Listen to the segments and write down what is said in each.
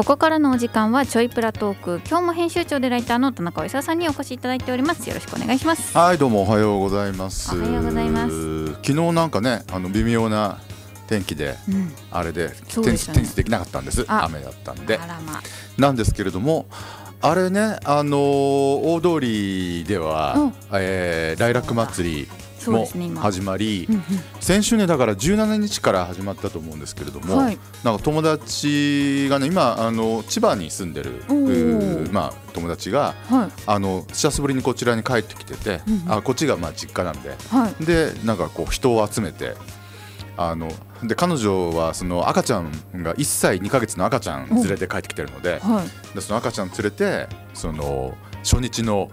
ここからのお時間はちょいプラトーク。今日も編集長でライターの田中勲さんにお越しいただいております。よろしくお願いします。はいどうもおはようございます。おはようございます。昨日なんかねあの微妙な天気で、うん。あれでね。テニステニスできなかったんです。あ雨だったんで。まなんですけれどもあれねあのー大通りでは、うん。えー、ライラック祭りも始まり、うんうん。先週ねだから17日から始まったと思うんですけれども、はい。なんか友達がね今あの千葉に住んでるまあ友達がはい。あの久しぶりにこちらに帰ってきてて、うんうんあこっちがまあ実家なんではい。でなんかこう人を集めてあので彼女はその赤ちゃんが1歳2ヶ月の赤ちゃん連れて帰ってきてるのではい。でその赤ちゃん連れてその初日の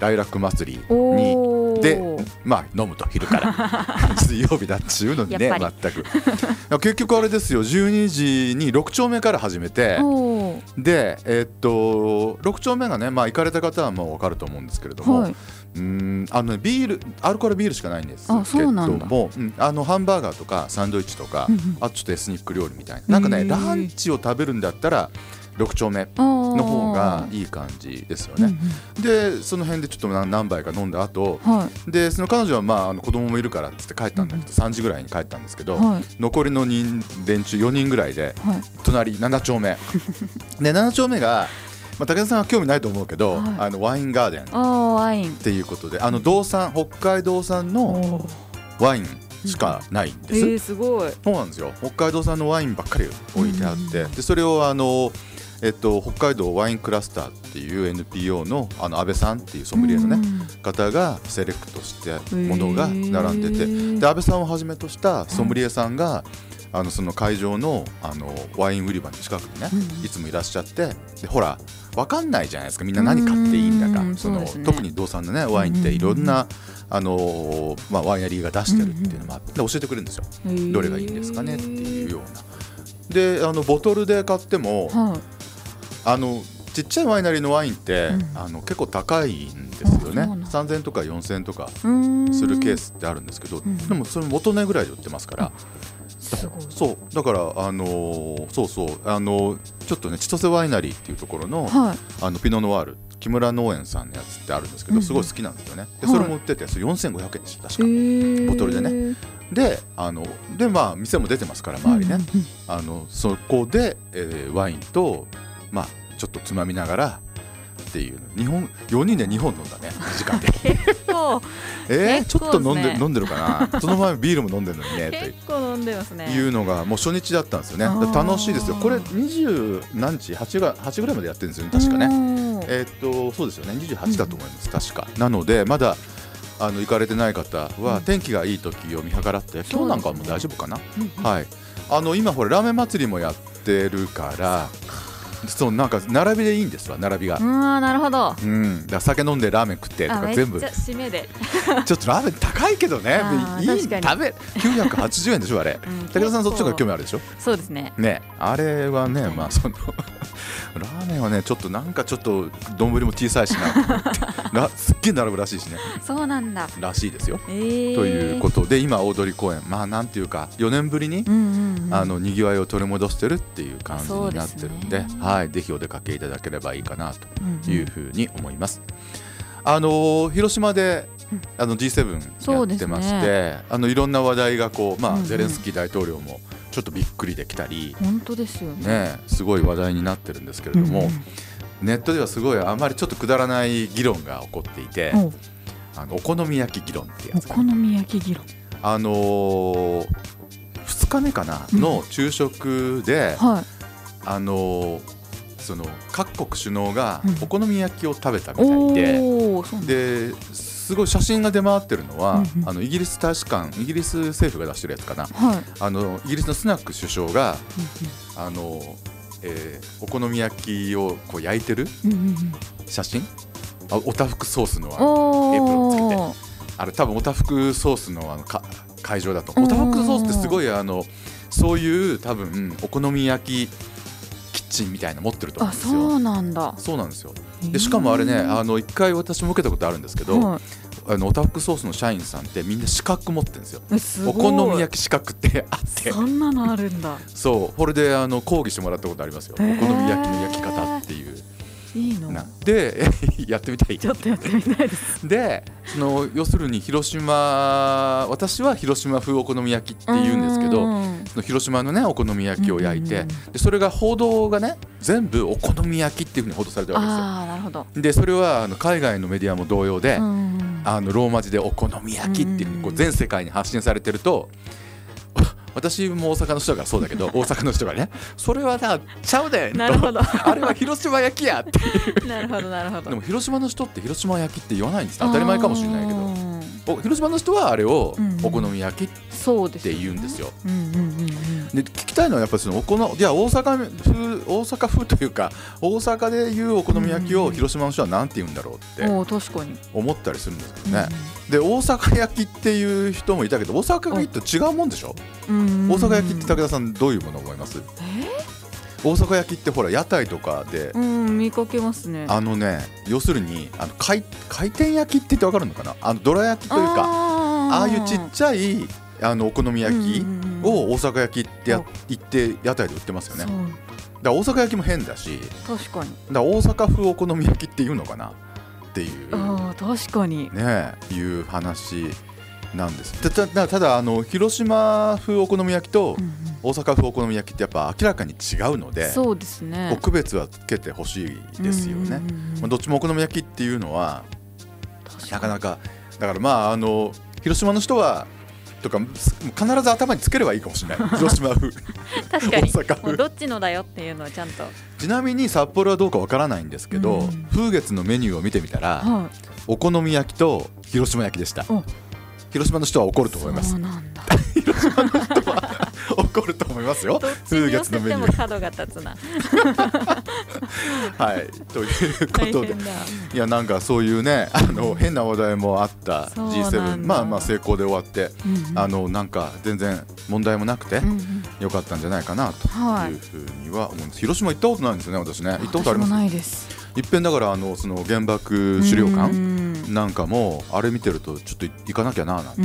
ライラック祭りにでまあ飲むと昼から。水曜日だっちゅうのにね全く。結局あれですよ12時に6丁目から始めてでえっと6丁目がねまあ行かれた方はもう分かると思うんですけれども、はい。うーんあのねビールアルコールビールしかないんですけあどもうんあのハンバーガーとかサンドイッチとか、あとちょっとエスニック料理みたいな。なんかねランチを食べるんだったら6丁目のの方がいい感じですよね。でその辺でちょっと何何杯か飲んだ後はい。でその彼女はまああの子供もいるからっつって帰ったんだけど、3時ぐらいに帰ったんですけど、はい。残りの人連中4人ぐらいではい。隣7丁目。で7丁目が、まあ、武田さんは興味ないと思うけど、はい。あのワインガーデン。っあーワイン。ていうことであの道産北海道産のワインしかないんです、えーすごい。そうなんですよ。北海道産のワインばっかり置いてあって、でそれをあの、えっと、北海道ワインクラスターっていう NPO のあの安倍さんっていうソムリエのね、方がセレクトしてものが並んでて、で安倍さんをはじめとしたソムリエさんが、あのその会場のあのワイン売り場の近くにね、うん。いつもいらっしゃってでほら分かんないじゃないですか。みんな何買っていいんだか。うん。そのね。特に道産のねワインっていろんな、あのまあ、ワイナリーが出してるっていうのもあってで教えてくれるんですよ。どれがいいんですかねっていうような。であのボトルで買ってもはいあのちっちゃいワイナリーのワインって、うん。あの結構高いんですよね。あそうなんだ。3000円とか4000円とかするケースってあるんですけど、ん。でもそれ元値ぐらいで売ってますから、そうだからあのーそうそうあのーちょっとね千歳ワイナリーっていうところの,、はい。あのピノノワール木村農園さんのやつってあるんですけど、すごい好きなんですよね。ではいそれも売っててそれ4500円でした確か、ボボトルでね。であのでまあ店も出てますから周りね、あのそこで、えーワインとまあちょっとつまみながらっていう日本4人で2本飲んだね。2 時間で結構。えー、ちょっと飲んで飲んでるかな。その前ビールも飲んでるのにね 結構飲んでますね。いうのがもう初日だったんですよね。楽しいですよ。これ20何日 8, が8ぐらいまでやってるんですよね確かね。ねえーっとそうですよね。28だと思います、確か。なのでまだあの行かれてない方は天気がいい時を見計らって今日なんかはもう大丈夫かな、はい。あの今ほらラーメン祭りもやってるからそうなんか並びでいいんですわ並びが。う、んなるほど。うん、だ酒飲んでラーメン食ってとか全部。締めで。ちょっとラーメン高いけどね。いい食べ980円でしょあれ。うん武田さんそっちの方が興味あるでしょ？そうですね。ね。あれはねまあその ラーメンはねちょっとなんかちょっと丼も小さいし な。すっげえ並ぶらしいしね。そうなんだ。らしいですよ、えー。ということで今大通公園。まあなんていうか4年ぶりに、うんうんうん。あのにぎわいを取り戻してるっていう感じになってるんでそうですねはいぜひお出かけいただければいいかなとうんいうふうに思います。あのー広島でうん。あの G7 やってまして、あのいろんな話題がこう、まあうんうん。ゼレンスキー大統領もちょっとびっくりできたり、本当ですよね。ね、すごい話題になってるんですけれども、うんうん。ネットではすごいあまりちょっとくだらない議論が起こっていて、おあのお好み焼き議論ってやつがお好み焼き議論。あのー、2日目かなうん。の昼食で、はい。あのーその各国首脳がうん。お好み焼きを食べたみたいで、うなんだ。ですごい写真が出回ってるのは、うんうん。あのイギリス大使館イギリス政府が出してるやつかな。はい。あのイギリスのスナック首相がうあの、えーお好み焼きをこう焼いてる写真？あおたふくソースのあのエプロンつけて。あれ多分おたふくソースのあのか会場だと。うんおたふくソースってすごいあのそういう多分お好み焼きチンみたいなの持ってると思うあんですよ。そうなんだ。そうなんですよ。でしかもあれねあの一回私も受けたことあるんですけど、はい。あのオタフクソースの社員さんってみんな資格持ってるんですよ。おごい。好み焼き資格ってあって。そんなのあるんだ。そう。これであの講義してもらったことありますよ、お好み焼きの焼き方っていういいの？なで やってみたい。ちょっとやってみたいです。でその要するに広島私は広島風お好み焼きって言うんですけどうんその広島のねお好み焼きを焼いて、うんでそれが報道がね全部お好み焼きっていうふうに報道されてるわああなるほど、けですよでそれはあの海外のメディアも同様で、うんあのローマ字でお好み焼きっていうこう全世界に発信されてると私も大阪の人だからそうだけど 大阪の人がねそれはなちゃうでなるほど。あれは広島焼きやっていう。なるほどなるほど。でも広島の人って広島焼きって言わないんです。当たり前かもしれないけど。広島の人はあれをうんお好み焼きっそうですて言うんですよ。うんうんうんうん。で聞きたいのはやっぱりそのお好いや大阪風大阪風というか大阪でいうお好み焼きを広島の人は何て言うんだろうっておー確かに、思ったりするんですけどね。で大阪焼きっていう人もいたけど大阪焼きって違うもんでしょ？うん。大阪焼きって武田さんどういうもの思います？大阪焼きってほら屋台とかでうん見かけますね。あのね要するにあの回回転焼きって言ってわかるのかな？あのどら焼きというかあああいうちっちゃいあのお好み焼きを大阪焼きってやう。ん言って屋台で売ってますよね。だから大阪焼きも変だし確かに。だから大阪風お好み焼きっていうのかな？っていう。確かに。ねいう話なんです。たたたただあの広島風お好み焼きとうん大阪風お好み焼きってやっぱ明らかに違うのでそうですこねう区別はつけてほしいですよね。まあどっちもお好み焼きっていうのは確なかなかだからまああの広島の人はとかす必ず頭につければいいかもしれない。広島風。確かに。大阪風。どっちのだよっていうのはちゃんと。ちなみに札幌はどうかわからないんですけど、うん。風月のメニューを見てみたらはお好み焼きと広島焼きでした。お。広島の人は怒るいと思います。そうなんだ 怒ると思いますよ。風月のメニュー。も角が立つな。はい。ということで。いやなんかそういうねあの変な話題もあった。そうなんだ。G7 まあまあ成功で終わって。うんうん。あのなんか全然問題もなくてうんうんよかったんじゃないかなとはい。いうふうには思うんです。広島行ったことないんですよね私ね。行ったことあります？ないですいっぺんだからあのその原爆資料う館ん。なんかもあれ見てるとちょっと行かなきゃななんて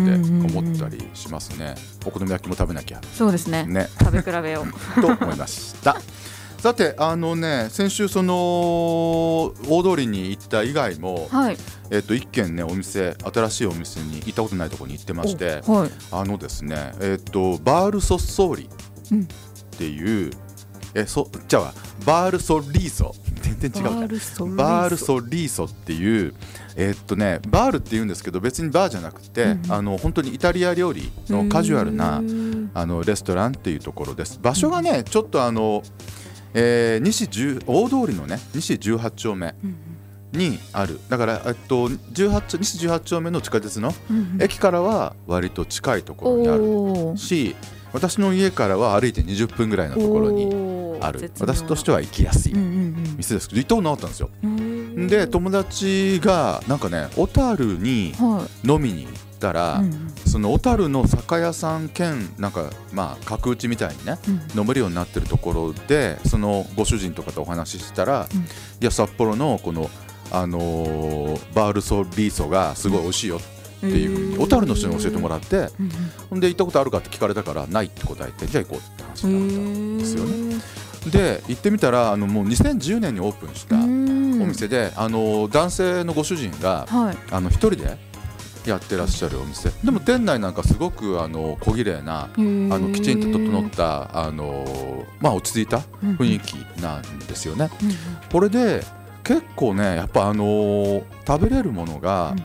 思ったりしますね。お好み焼きも食べなきゃ。そうですね。ね。食べ比べよう と思いました。さてあのね先週その大通りに行った以外もはい。えっと一軒ねお店新しいお店に行ったことないところに行ってましておはい。あのですねえっとバールソッソーリうんっていうえそじゃあバールソリーソ。全然違うか。バールソリーソ。っていうえっとねバールって言うんですけど別にバーじゃなくて、うん。あの本当にイタリア料理のカジュアルなあのレストランっていうところです。場所がねちょっとあの、えー西10大通りのね西18丁目うんにある。だから、えっと、18西18丁目の地下鉄の駅からは割と近いところにあるし私の家からは歩いて20分ぐらいのところにある。私としては行きやすい。店ですけど行ったことなかったんですよ。うんで友達がなんかね小樽には飲みに行ったら、いうん。その小樽の酒屋さん兼なんかまあ角打ちみたいにねうん。飲めるようになってるところでそのご主人とかとお話ししたら、うん。いや札幌のこの、あのーバールソリーソがすごい美味しいよっていうふうに小樽の人に教えてもらってうんほん。で行ったことあるかって聞かれたからないって答えてじゃあ行こうって話うんになったんですよね。で行ってみたらあのもう2010年にオープンしたおうん。店で、あの男性のご主人がはい。あの一人でやってらっしゃるお店。でも店内なんかすごくあの小綺麗なあのきちんと整ったあの、まあ、落ち着いた雰囲気なんですよね。これで結構ねやっぱあの食べれるものがうん。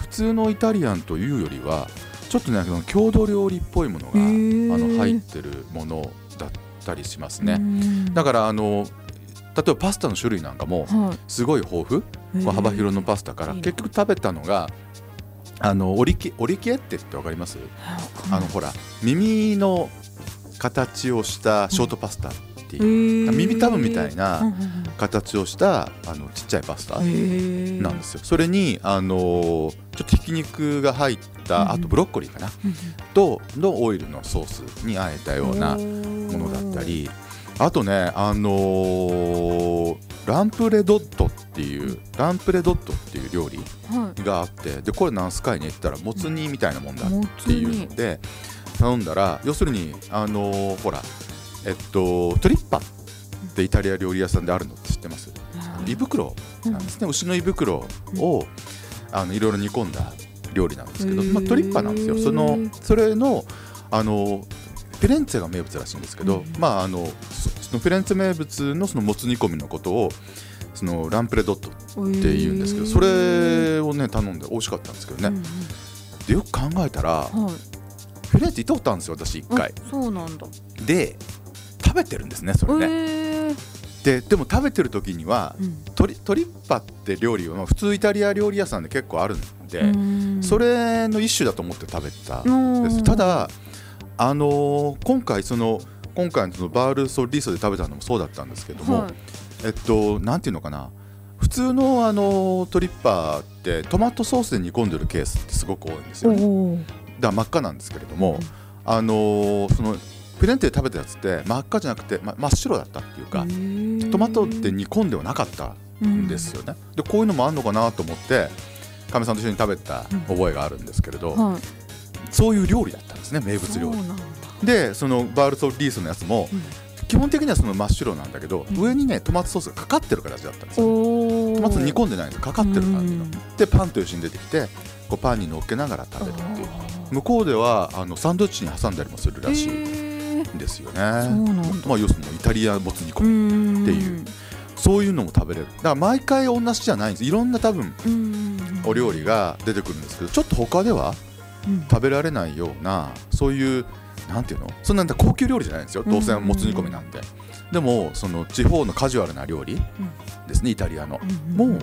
普通のイタリアンというよりはちょっとね郷土料理っぽいものがあの入ってるものだったりしますね。ねだからあの例えばパスタの種類なんかもはい。すごい豊富幅広のパスタから結局食べたのがあのオリキオリキエッテってわかります？あのほら耳の形をしたショートパスタっていう耳たぶみたいな形をしたあのちっちゃいパスタななんですよ。それにあのーちょっとひき肉が入っうんたあとブロッコリーかな。とのオイルのソースにあえたようなものだったり。あとねあのーランプレドットっていうランプレドットっていう料理はがあってでこれ何すかいねって言ったらもつ煮みたいなもんだっていうので頼んだら要するにあのーほらえっとトリッパってイタリア料理屋さんであるのって知ってます？胃袋なんですね、牛の胃袋を、あのいろいろ煮込んだ料理なんですけど、まあ、トリッパなんですよ。そのそれのあのフィレンツェが名物らしいんですけど、うん。まああのそそのフィレンツェ名物のそのもつ煮込みのことをそのランプレドットって言うんですけど、それをね頼んで美味しかったんですけどね、でよく考えたらはい。フィレンツェ行ったことあるんですよ私一回。あそうなんだ。で食べてるんですねそれね、へえ。ででも食べてる時にはうん。トリトリッパって料理は普通イタリア料理屋さんで結構あるんで、うん。それの一種だと思って食べてたうんですただあのー今回その今回のそのバールソリーソで食べたのもそうだったんですけども、はい。えっとなんていうのかな。普通のあのトリッパーってトマトソースで煮込んでるケースってすごく多いんですよね。だ真っ赤なんですけれども、あのーそのフィレンツェで食べたやつって真っ赤じゃなくて、ま、真っ白だったっていうか、トマトって煮込んではなかったんですよね。でこういうのもあるのかなと思ってかみさんと一緒に食べた覚えがあるんですけれど、はい。そういう料理だったんですね名物料理。でそのバールソリースのやつも、うん。基本的にはその真っ白なんだけど、うん。上にねトマトソースがかかってる形だったんですよ。トマト煮込んでないんですよかかってる感じの。うん。でパンと一緒に出てきてこうパンに乗っけながら食べるっていう。向こうではあのサンドイッチに挟んだりもするらしいんですよね。まあ要するにイタリアもつ煮込み、うんっていう。そういうのも食べれる。だから毎回同じじゃないんです。いろんな多分うんお料理が出てくるんですけどちょっと他ではうん。食べられないようなそういうなんていうの？そんな高級料理じゃないんですよ。どうせもつ煮込みなんて。でもその地方のカジュアルな料理ですねイタリアの。うんもう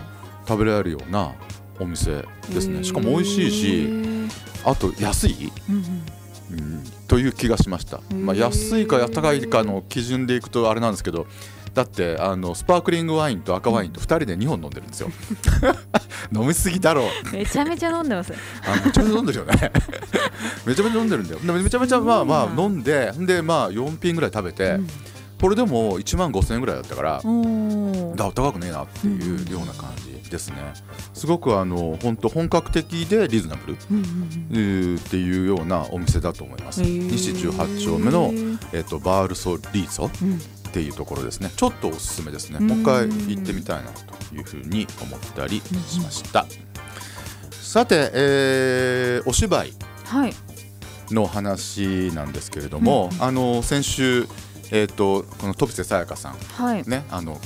食べられるようなお店ですね。しかも美味しいへしーあと安い、うんうん。うん、という気がしました、まあ、安いか高いかの基準でいくとあれなんですけどだってあのスパークリングワインと赤ワインと2人で2本飲んでるんですよ。飲みすぎだろう。めちゃめちゃ飲んでます。あめちゃめちゃ飲んでるよね。めちゃめちゃ飲んでるんだよ。でめちゃめちゃまあまあ飲んででまあ4品ぐらい食べて、これでも1万5000円ぐらいだったからうんおだ高くねえなっていうような感じですね。すごくあの本当本格的でリーズナブルっていうようなお店だと思います。うん西18丁目の、えっとバールソリーソうんっていうところですねちょっとおすすめですねうんもう一回行ってみたいなというふうに思ったりしましたさて、えーお芝居はい。の話なんですけれども、うんあの先週、えー、とこの戸瀬さやかさんはい。ねあの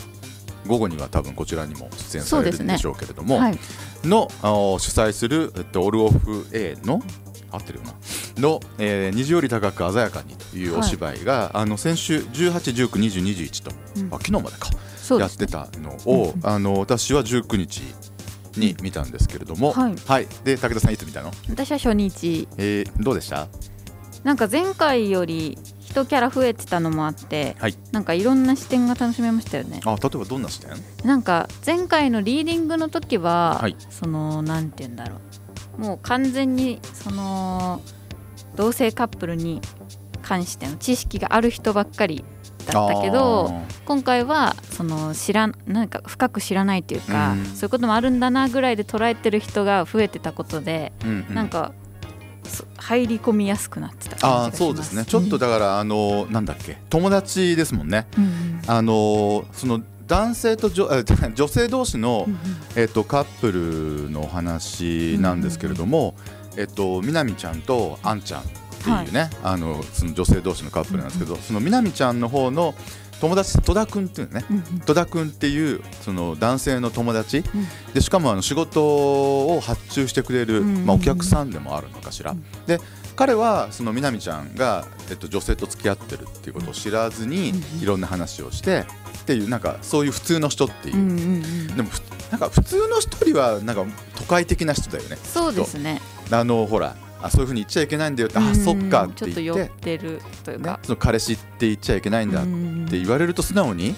午後には多分こちらにも出演されるんでしょうけれども、はい。の主催する、えっと、オルオフ A の合ってるよな。の、えー虹より高く鮮やかにというお芝居が、あの先週18、19、20、21と、うん。あ昨日までかそうですやってたのを、あの私は19日に見たんですけれども、はい。で武田さんいつ見たの、私は初日。えーどうでした？なんか前回より一キャラ増えてたのもあって、はい。なんかいろんな視点が楽しめましたよね。あ例えばどんな視点？なんか前回のリーディングの時は、はい。そのなんて言うんだろうもう完全にその同性カップルに関しての知識がある人ばっかりだったけど今回はその知らんなんか深く知らないというか、うん。そういうこともあるんだなぐらいで捉えてる人が増えてたことで、うんうん。なんかそ入り込みやすくなってたあそうですね。ちょっとだから、あのなんだっけ？友達ですもんね。うんうん。あのその男性と女え女性同士の、えっと、カップルの話なんですけれども、えっと、みなみちゃんとあんちゃんっていうね、あのその女性同士のカップルなんですけど、そのみなみちゃんの方の友達戸田君っていうね戸田君っていうその男性の友達、ん。でしかもあの仕事を発注してくれる、うんまあ、お客さんでもあるのかしら、うん。で彼はそのみなみちゃんが、えっと、女性と付き合ってるっていうことを知らずに、うん。いろんな話をしてっていうなんかそういう普通の人っていう、うんうんうん。でもふなんか普通の人よりはなんか都会的な人だよねそうですね。あのほらあそういうふうに言っちゃいけないんだよって、うんあそっかってちょっと言って、寄ってるというねか、その彼氏って言っちゃいけないんだって言われると素直に、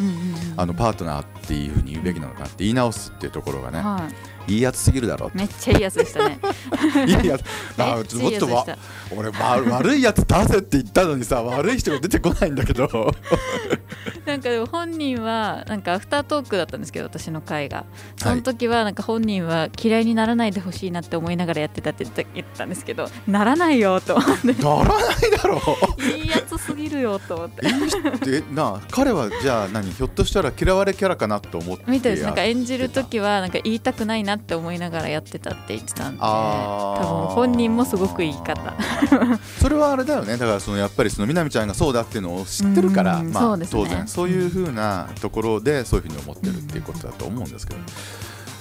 あのパートナーっていうふうに言うべきなのかって言い直すっていうところがね、はいいいやつすぎるだろめっちゃいいやつでしたね。いいやつ。あめっちゃいいやつでした俺、わ悪いやつ出せって言ったのにさ悪い人が出てこないんだけど。なんかでも本人はなんかアフタートークだったんですけど私の回が。その時はなんか本人は嫌いにならないでほしいなって思いながらやってたって言ったんですけどならないよとならないだろい いやつすぎるよと思ってなあ彼はじゃあ何ひょっとしたら嫌われキャラかなと思ってみたいですなんかや演じる時はなんか言いたくないなって思いながらやってたって言ってたんで多分本人もすごくいい方。それはあれだよね。だからそのやっぱりその南ちゃんがそうだっていうのを知ってるから、まあね。当然。そういうふうなところでそういうふうに思ってるっていうことだと思うんですけど、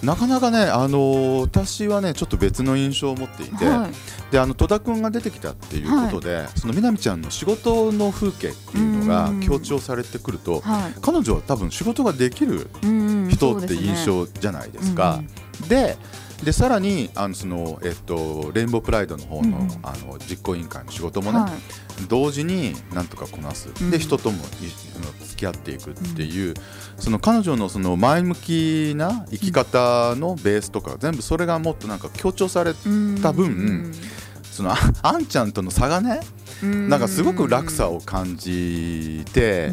なかなかね、あのー私はねちょっと別の印象を持っていて、はい。であの戸田君が出てきたっていうことで、その南ちゃんの仕事の風景っていうのがうん。強調されてくると、はい。彼女は多分仕事ができるうん人って印象じゃないですか。ででさらにあのその、えっと、レインボープライドの方の,、うんうん。あの実行委員会の仕事もね、はい。同時になんとかこなす、うん。で人とも付き合っていくっていう、その彼女のその前向きな生き方のベースとか、全部それがもっとなんか強調されうん。多分そのああんちゃんとの差がねうん。なんかすごく落差を感じて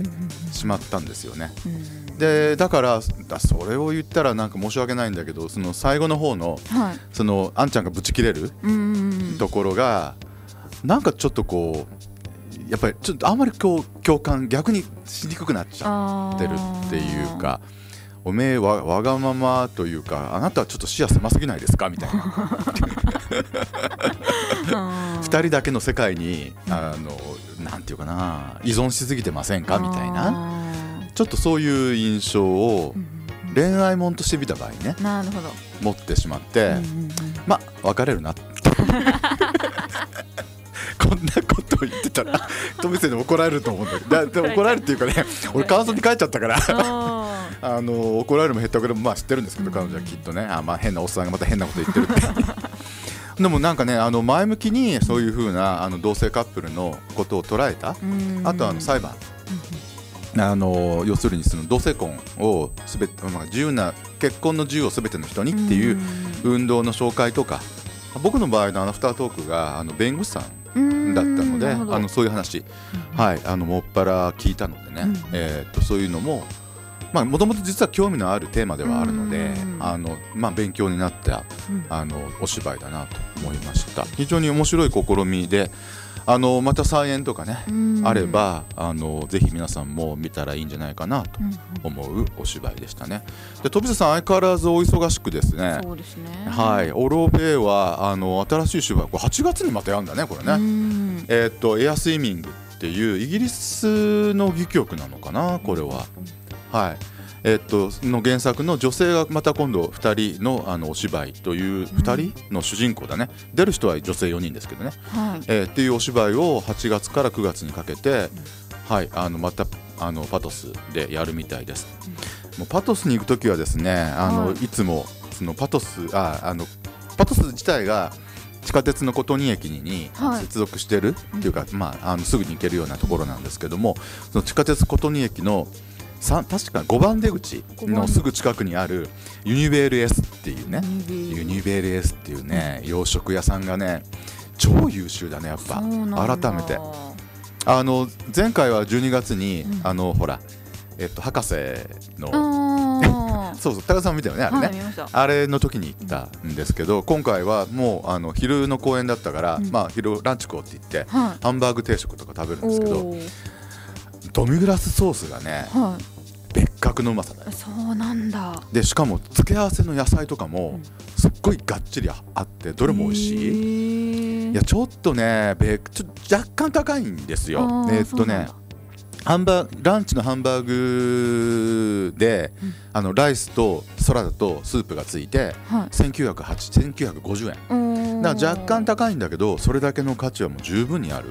しまったんですよね。でだからだそれを言ったらなんか申し訳ないんだけどその最後の方のはい。そのあんちゃんがぶち切れるうん。ところがなんかちょっとこうやっぱりちょっとあんまりこう共感逆にしにくくなっちゃってるっていうか。おめえわわがままというかあなたはちょっと視野狭すぎないですか？みたいな。2 2人だけの世界にあのなんていうかな依存しすぎてませんか？みたいな。ちょっとそういう印象を恋愛もんとして見た場合ねなるほど。持ってしまって、うんうんうん。まあ別れるなって こんなことを言ってたら富先生に怒られると思うんだけどだ怒られるっていうかね俺感想に帰っちゃったからあ あの怒られるもへったくれもまあ知ってるんですけど、彼女はきっとねあ、まあ、変なおっさんがまた変なこと言ってるって。でもなんかねあの前向きにそういうふうなあの同性カップルのことを捉えた、あとあの裁判。あの要するにその同性婚をすべ、まあ、自由な結婚の自由をすべての人にっていう運動の紹介とか。僕の場合のあのアフタートークがあの弁護士さんだったのであのそういう話、はい、あのもっぱら聞いたのでね、うん。えーっとそういうのももともと実は興味のあるテーマではあるのでうん。あの、まあ、勉強になったうん。あのお芝居だなと思いました。非常に面白い試みであのまた再演とかね、うん。あればあのぜひ皆さんも見たらいいんじゃないかなとうん思うお芝居でしたね。で飛田さん相変わらずお忙しくですね。そうですね。はい、オロベイはあの新しい芝居これ8月にまたやるんだねこれね、うん。えーっとエアスイミングっていうイギリスの戯曲なのかなこれは。はいえーっとの原作の女性がまた今度2人のあのお芝居という2人の主人公だね。出る人は女性4人ですけどね、はい。えーっていうお芝居を8月から9月にかけて、はい、あのまたあのパトスでやるみたいです。もうパトスに行くときはですねあの、はい。い、つもそのパトスああのパトス自体が地下鉄の琴仁駅にはい。接続してるっていうか、まあ、あのすぐに行けるようなところなんですけどもその地下鉄琴仁駅のさ確か5番出口のすぐ近くにあるユニベール S っていうね。ユニベール。S っていうね洋食屋さんがね超優秀だねやっぱ。改めて。あの前回は12月に、うん。あのほらえっと博士のあ そうそう高田さん見たよねあれね、あれの時に行ったんですけど今回はもうあの昼の公演だったから、うん。まあ昼ランチ食おうって言ってはい。ハンバーグ定食とか食べるんですけどドミグラスソースがねは別格のうまさだよ。いそうなんだ。でしかも付け合わせの野菜とかもうん。すっごいがっちりあってどれも美味しい。いいやちょっとねべちょ若干高いんですよ。えーっとねハンバランチのハンバーグで、うん。あのライスとサラダとスープがついてはい。1908 1950円。おだから若干高いんだけどそれだけの価値はもう十分にある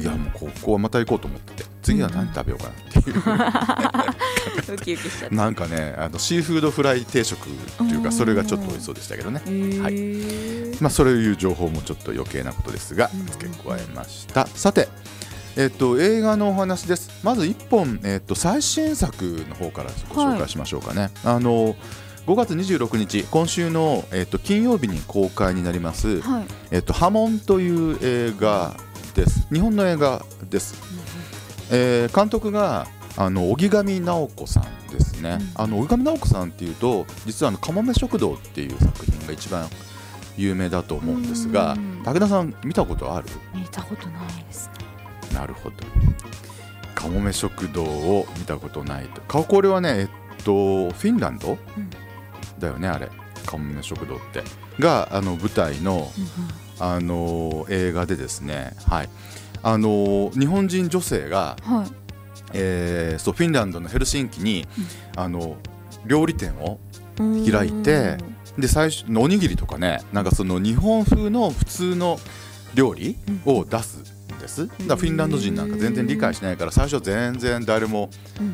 いいやもうここはまた行こうと思ってて次は何食べようかなっていう、ウキウキしちゃったなんかねあのシーフードフライ定食っていうかそれがちょっと美味しそうでしたけどね。はい。まあ、そういう情報もちょっと余計なことですがうん。付け加えました、さて、えっと映画のお話です。まず1本、えっと最新作の方からご紹介しましょうかね、あの5 5月26日今週の、えー、と金曜日に公開になりますはい「えー、と波紋」という映画です。日本の映画です、えー監督があの荻上直子さんですね、うん。あの荻上直子さんっていうと実はあの「かもめ食堂」っていう作品が一番有名だと思うんですがうん。武田さん見たことある？見たことないですね。なるほど。かもめ食堂を見たことないと。かこれはね、えっと、フィンランド、うん。だよね、あれ。かもめ食堂って。が、あの、舞台の、あの、映画でですね、はい。あの、日本人女性が、はい。えーそう、フィンランドのヘルシンキに、あの、料理店をうん開いてで最初おにぎりとかねなんかその日本風の普通の料理を出すんです。だからフィンランド人なんか全然理解しないから最初は全然誰も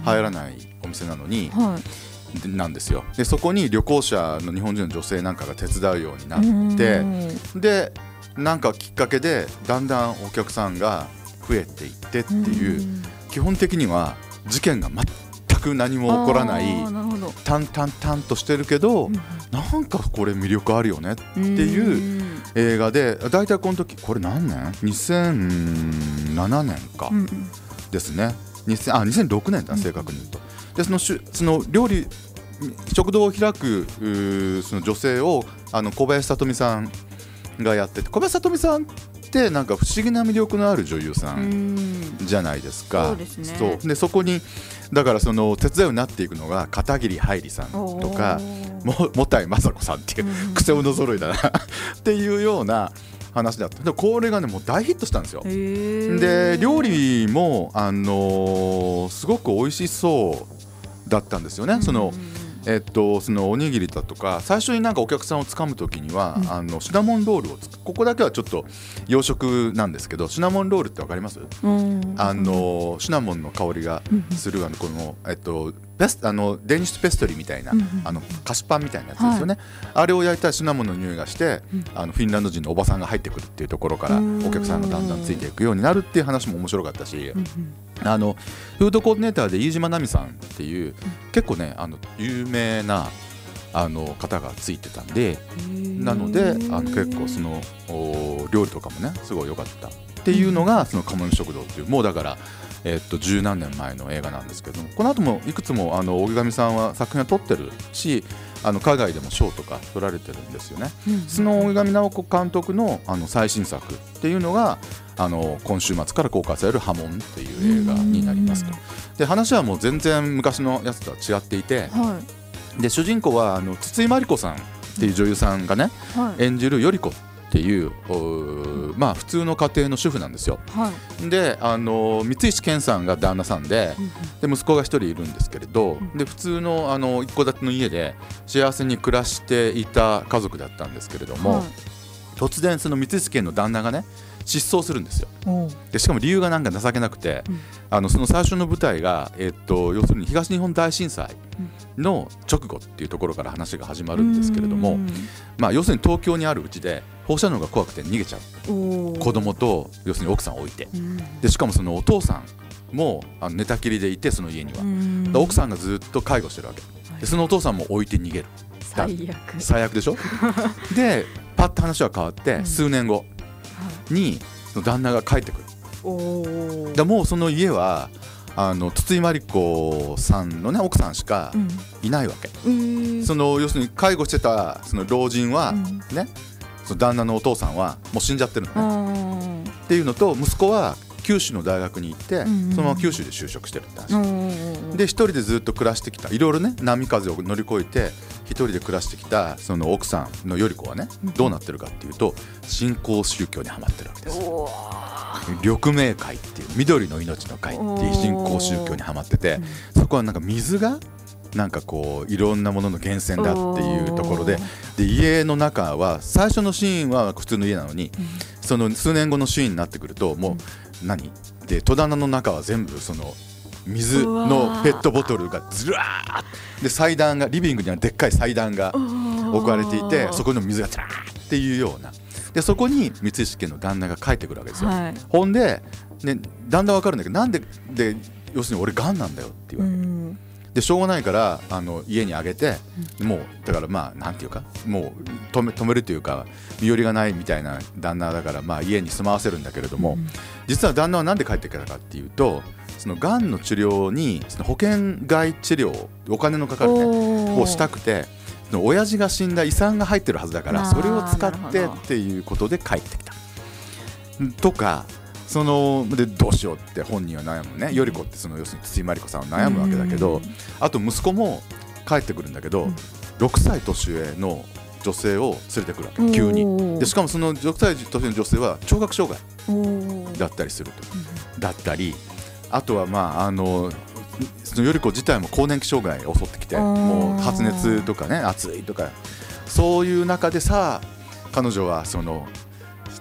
入らないお店なのにはい。でなんですよ。でそこに旅行者の日本人の女性なんかが手伝うようになうん。ってでなんかきっかけでだんだんお客さんが増えていってっていう基本的には事件が全く何も起こらない淡々淡としてるけどなんかこれ魅力あるよねっていう映画で大体この時これ何年 ?2007 年か。うんうん。ですね。2000あ2006年だ正確に言うと。でそのしゅその料理食堂を開くその女性をあの小林聡美さんがやってて小林聡美さんってなんか不思議な魅力のある女優さうん。んじゃないですか。そうですね。そう。でそこにだからその手伝いになっていくのが片桐はいりさんとかももたいまさこさんっていううん癖者揃いだな っていうような話だった。でこれがねもう大ヒットしたんですよ。で料理もあのーすごく美味しそうだったんですよね。そのえっと、そのおにぎりだとか最初になんかお客さんをつかむ時には、うん。あのシナモンロールをつくここだけはちょっと洋食なんですけどシナモンロールってわかります？うん。あのシナモンの香りがするあのこの、えっと、ペスあのデニッシュペストリーみたいな、うんうん。あの菓子パンみたいなやつですよね、あれを焼いたらシナモンの匂いがして、うん。あのフィンランド人のおばさんが入ってくるっていうところからうん。お客さんがだんだんついていくようになるっていう話も面白かったし、うんうん。あのフードコーディネーターで飯島奈美さんっていう、結構ねあの有名なあの方がついてたんでなのであの結構そのお料理とかもねすごい良かったっていうのがその「カモメ食堂」っていうもうだからえっと十何年前の映画なんですけどもこの後もいくつもあの荻上さんは作品は撮ってるしあの海外でも賞とか取られてるんですよね。うんその荻上直子監督のあの最新作っていうのがあの今週末から公開される「波紋」っていう映画になりますと。で話はもう全然昔のやつとは違っていてはで主人公はあの筒井真理子さんっていう女優さんがねい。はい。演じる頼子っていうまあ普通の家庭の主婦なんですよ。はい。であの三石健さんが旦那さんでうんで息子が一人いるんですけれどうんで普通のあの一戸建ての家で幸せに暮らしていた家族だったんですけれども、はい。突然その三石健の旦那がね失踪するんですよ。でしかも理由がなんか情けなくて、うん。あのその最初の舞台が、えっと要するに東日本大震災の直後っていうところから話が始まるんですけれども、まあ、要するに東京にあるうちで放射能が怖くて逃げちゃう。子供と要するに奥さんを置いて。うん。でしかもそのお父さんもあの寝たきりでいてその家には、奥さんがずっと介護してるわけ。でそのお父さんも置いて逃げる。最悪。最悪でしょ？でパッと話は変わって、うん。数年後にその旦那が帰ってくる。でもうその家はあの筒井真理子さんのね奥さんしかいないわけ、うん。その要するに介護してたその老人は、うん。ねその旦那のお父さんはもう死んじゃってるのね、あっていうのと息子は九州の大学に行って、うんうんそのまま九州で就職してるって話、ーで一人でずっと暮らしてきた。いろいろね波風を乗り越えて一人で暮らしてきたその奥さんのより子はねうん。どうなってるかっていうと新興宗教にはまってるわけですお緑明会っていう緑の命の会っていう新興宗教にはまっててーそこはなんか水がなんかこういろんなものの源泉だっていうところでで家の中は最初のシーンは普通の家なのにその数年後のシーンになってくるともう何？で戸棚の中は全部その水のペットボトルがずらーっで祭壇がリビングにはでっかい祭壇が置かれていてそこに水がずらーっていうようなでそこに三石家の旦那が帰ってくるわけですよ。はい。ほんで、ね、だんだん分かるんだけどなんでで要するに俺がんなんだよって言うわれて、んでしょうがないからあの家にあげて、もうだからまあなんていうかもう止め止めるというか身寄りがないみたいな旦那だからまあ家に住まわせるんだけれども、実は旦那は何で帰ってきたかっていうとそのがんの治療にその保険外治療お金のかかるねをしたくてその親父が死んだ遺産が入ってるはずだからそれを使ってっていうことで帰ってきた。とかそのでどうしようって本人は悩むね。より子ってその要するに筒井真理子さんは悩むわけだけどあと息子も帰ってくるんだけどうん。6歳年上の女性を連れてくるわけ。急に。でしかもその6歳年上の女性は聴覚障害だったりすると。だったりあとはまああのそのより子自体も更年期障害が襲ってきてもう発熱とかね暑いとかそういう中でさ彼女はその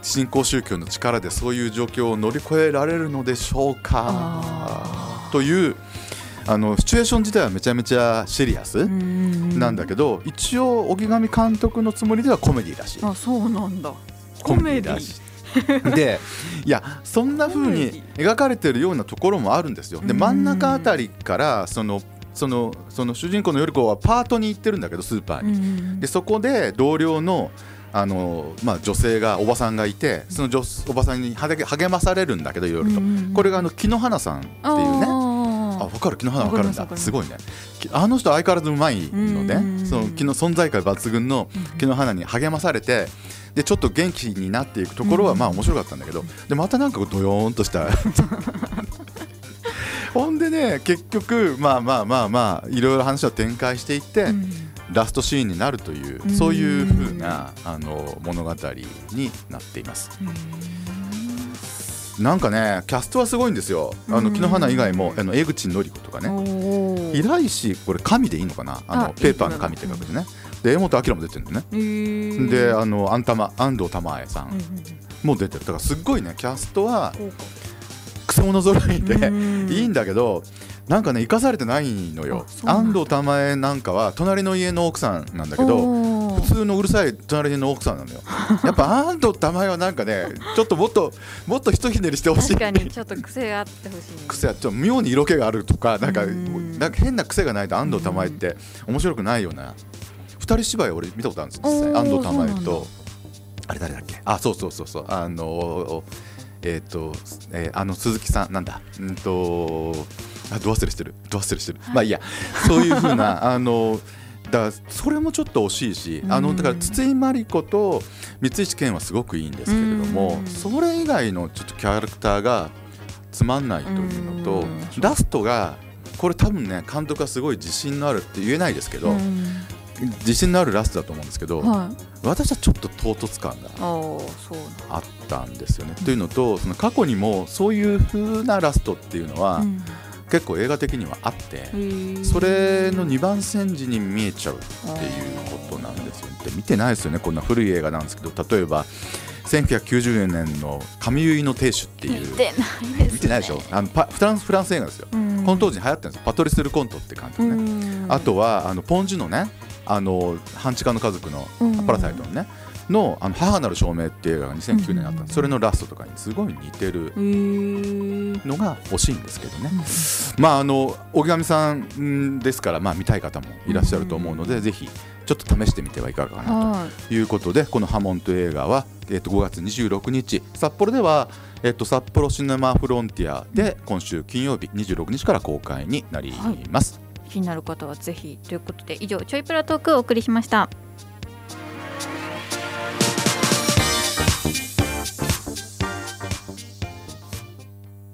新興宗教の力でそういう状況を乗り越えられるのでしょうか。あというあのシチュエーション自体はめちゃめちゃシリアスなんだけど一応荻上監督のつもりではコメディらしい。あそうなんだ。コメディだしでいやそんな風に描かれてるようなところもあるんですよ。でうん。真ん中あたりからそのそのその主人公のより子はパートに行ってるんだけどスーパーに。でそこで同僚のあの、まあ、女性がおばさんがいてその女おばさんに励励まされるんだけどいろいろと。これがあの木の花さんっていうね。あ分かる。木の花分かるんだ。すす。ごいね。きあの人相変わらずうまいのうんねその木の存在感抜群の木の花に励まされてでちょっと元気になっていくところはうんまあ面白かったんだけどでまたなんかこうドヨーンとした。ほんでね結局まあまあまあまあいろいろ話を展開していってラストシーンになるといううん。そういう風なあの物語になっています。なんかねキャストはすごいんですよ。あうん。の木の花以外もあの江口のり子とかね。ね平石これ神でいいのかな？あのあペーパーの神って書くでね。で江本明も出てるんだよね。であのあんたま安藤玉恵さんも出てる。だからすっごいねキャストはクソ者揃いで いいんだけどなんかね生かされてないのよ。安藤玉恵なんかは隣の家の奥さんなんだけど普通のうるさい隣の奥さんなのよ。やっぱ安藤玉恵はなんかねちょっともっともっとひとひねりしてほしい。確かにちょっと癖があってほしい。癖はちょっと妙に色気があるとかなんかうん。なんか変な癖がないと安藤玉恵って面白くないような二人芝居俺見たことあるんですよ実際安藤玉恵と。あれ誰だっけ？あそうそうそうそう。あのえっ、と、えーあの鈴木さんなんだ？うんとあど忘れしてる。ど忘れしてる、まあいいや。そういうふうな あのだからそれもちょっと惜しいし、あうん。のだから筒井真理子と三石健はすごくいいんですけれども、うん。それ以外のちょっとキャラクターがつまんないというのと、うん。ラストがこれ多分ね監督はすごい自信のあるって言えないですけど、自信のあるラストだと思うんですけど、はい。私はちょっと唐突感があったんですよね。というのとその過去にもそういう風なラストっていうのは、結構映画的にはあって、それの2番煎じに見えちゃうっていうことなんですよ。ね。で見てないですよねこんな古い映画なんですけど。例えば1990年の「神結の亭主」っていう。見てないです見てないでしょ？あのパフランスフランス映画ですよ、この当時に流行ってるんですよ。パトリス・ルコントって監督ね、あとはあのポン・ジュのね。あの半地下の家族のパラサイトのねのあの母なる証明っていう映画が2009年にあったんです。それのラストとかにすごい似てるのが惜しいんですけどね、まああの荻上さんんですから、まあ、見たい方もいらっしゃると思うので、ぜひちょっと試してみてはいかがかなはということでこの「ハモン」という映画は、えっと5月26日札幌では、えっと札幌シネマフロンティアで今週金曜日26日から公開になります。い。気になる方はぜひということで以上ちょいプラトークをお送りしました